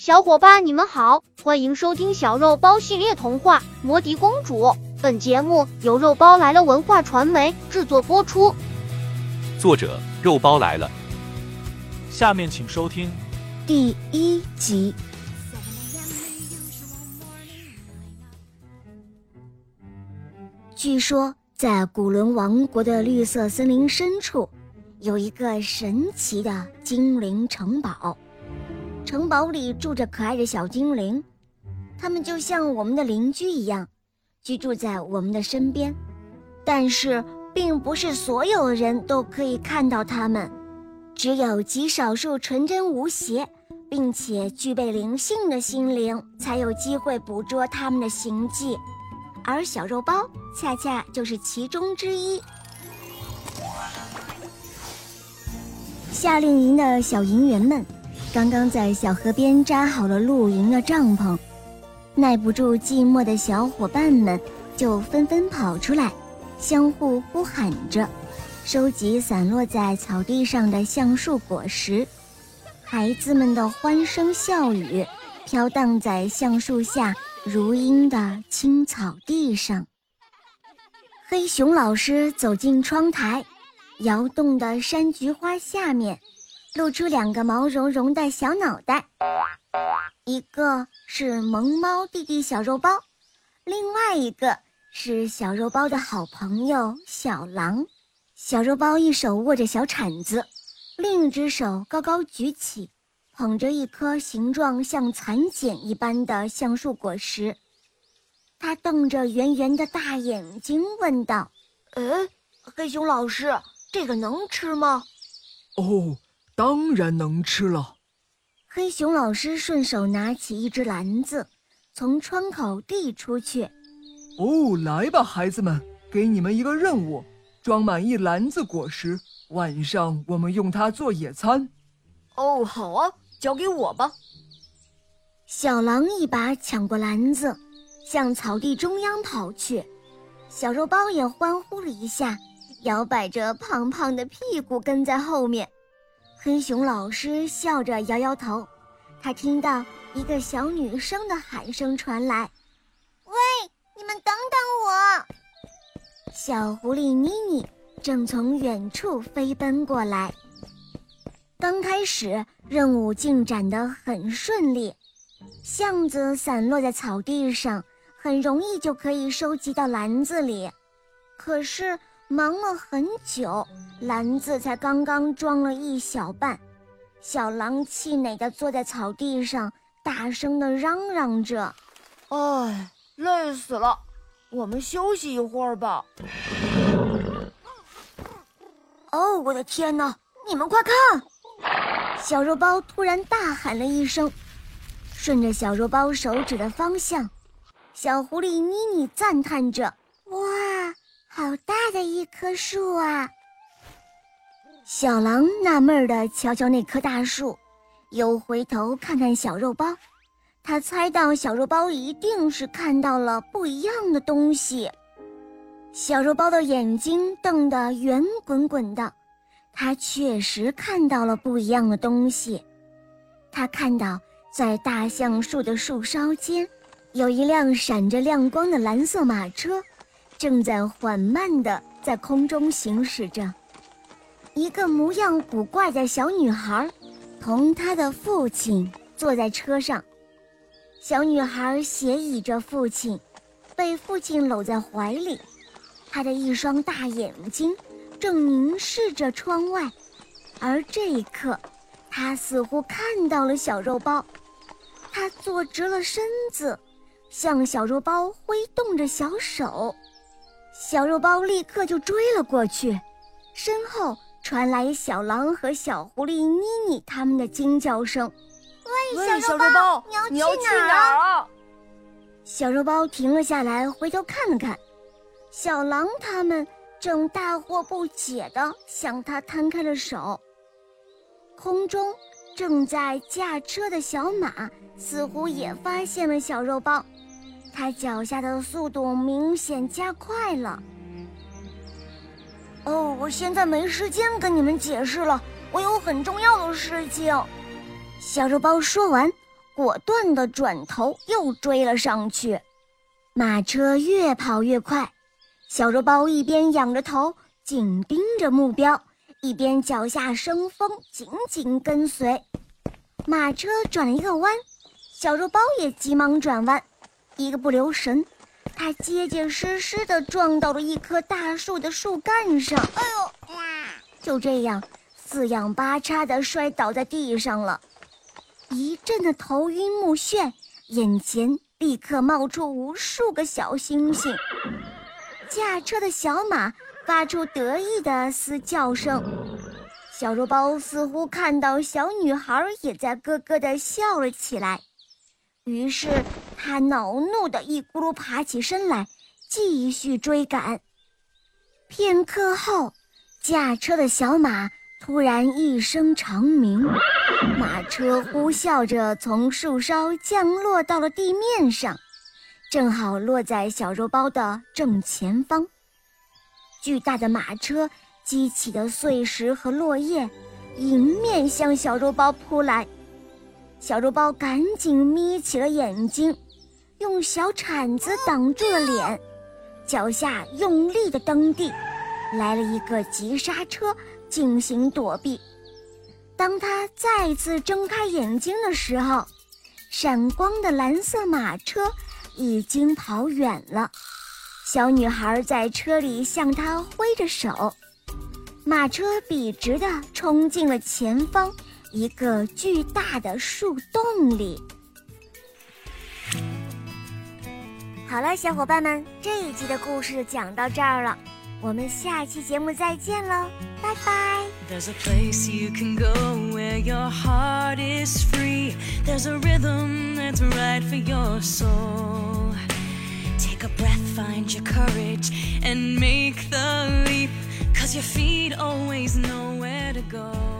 小伙伴你们好，欢迎收听小肉包系列童话《魔笛公主》。本节目由肉包来了文化传媒制作播出。作者：肉包来了。下面请收听第一集。据说，在古伦王国的绿色森林深处，有一个神奇的精灵城堡。城堡里住着可爱的小精灵，他们就像我们的邻居一样，居住在我们的身边。但是，并不是所有人都可以看到他们，只有极少数纯真无邪，并且具备灵性的心灵，才有机会捕捉他们的行迹。而小肉包恰恰就是其中之一。夏令营的小营员们。刚刚在小河边扎好了露营的帐篷，耐不住寂寞的小伙伴们就纷纷跑出来，相互呼喊着，收集散落在草地上的橡树果实。孩子们的欢声笑语飘荡在橡树下如茵的青草地上。黑熊老师走进窗台，摇动的山菊花下面。露出两个毛茸茸的小脑袋，一个是萌猫弟弟小肉包，另外一个是小肉包的好朋友小狼。小肉包一手握着小铲子，另一只手高高举起，捧着一颗形状像蚕茧一般的橡树果实。他瞪着圆圆的大眼睛问道：“哎，黑熊老师，这个能吃吗？”“哦。”当然能吃了。黑熊老师顺手拿起一只篮子，从窗口递出去。哦，来吧，孩子们，给你们一个任务，装满一篮子果实，晚上我们用它做野餐。哦，好啊，交给我吧。小狼一把抢过篮子，向草地中央跑去。小肉包也欢呼了一下，摇摆着胖胖的屁股跟在后面。黑熊老师笑着摇摇头，他听到一个小女生的喊声传来：“喂，你们等等我！”小狐狸妮妮正从远处飞奔过来。刚开始任务进展得很顺利，橡子散落在草地上，很容易就可以收集到篮子里。可是。忙了很久，篮子才刚刚装了一小半。小狼气馁地坐在草地上，大声地嚷嚷着：“哎，累死了，我们休息一会儿吧。”哦，我的天哪！你们快看！小肉包突然大喊了一声，顺着小肉包手指的方向，小狐狸妮妮赞叹着：“哇！”好大的一棵树啊！小狼纳闷地瞧瞧那棵大树，又回头看看小肉包。他猜到小肉包一定是看到了不一样的东西。小肉包的眼睛瞪得圆滚滚的，他确实看到了不一样的东西。他看到在大橡树的树梢间，有一辆闪着亮光的蓝色马车。正在缓慢地在空中行驶着，一个模样古怪的小女孩，同她的父亲坐在车上。小女孩斜倚着父亲，被父亲搂在怀里，她的一双大眼睛正凝视着窗外。而这一刻，她似乎看到了小肉包，她坐直了身子，向小肉包挥动着小手。小肉包立刻就追了过去，身后传来小狼和小狐狸妮妮他们的惊叫声：“喂，小肉包，你要去哪儿啊？”小肉包停了下来，回头看了看，小狼他们正大惑不解地向他摊开了手。空中正在驾车的小马似乎也发现了小肉包。他脚下的速度明显加快了。哦，我现在没时间跟你们解释了，我有很重要的事情。小肉包说完，果断地转头又追了上去。马车越跑越快，小肉包一边仰着头紧盯着目标，一边脚下生风，紧紧跟随。马车转了一个弯，小肉包也急忙转弯，一个不留神，他结结实实地撞到了一棵大树的树干上。哎呦！就这样，四仰八叉的摔倒在地上了，一阵的头晕目眩，眼前。立刻冒出无数个小星星，驾车的小马发出得意的嘶叫声，小肉包似乎看到小女孩也在咯咯的笑了起来，于是他恼怒地一咕噜爬起身来，继续追赶。片刻后，驾车的小马突然一声长鸣。马车呼啸着从树梢降落到了地面上，正好落在小肉包的正前方。巨大的马车激起的碎石和落叶迎面向小肉包扑来，小肉包赶紧眯起了眼睛，用小铲子挡住了脸，脚下用力的蹬地，来了一个急刹车进行躲避。当他再次睁开眼睛的时候，闪光的蓝色马车已经跑远了。小女孩在车里向他挥着手，马车笔直的冲进了前方一个巨大的树洞里。好了，小伙伴们，这一集的故事讲到这儿了。我们下期节目再见喽，拜拜。There's a place you can go where your heart is free. There's a rhythm that's right for your soul. Take a breath, find your courage, and make the leap. Cause your feet always know where to go.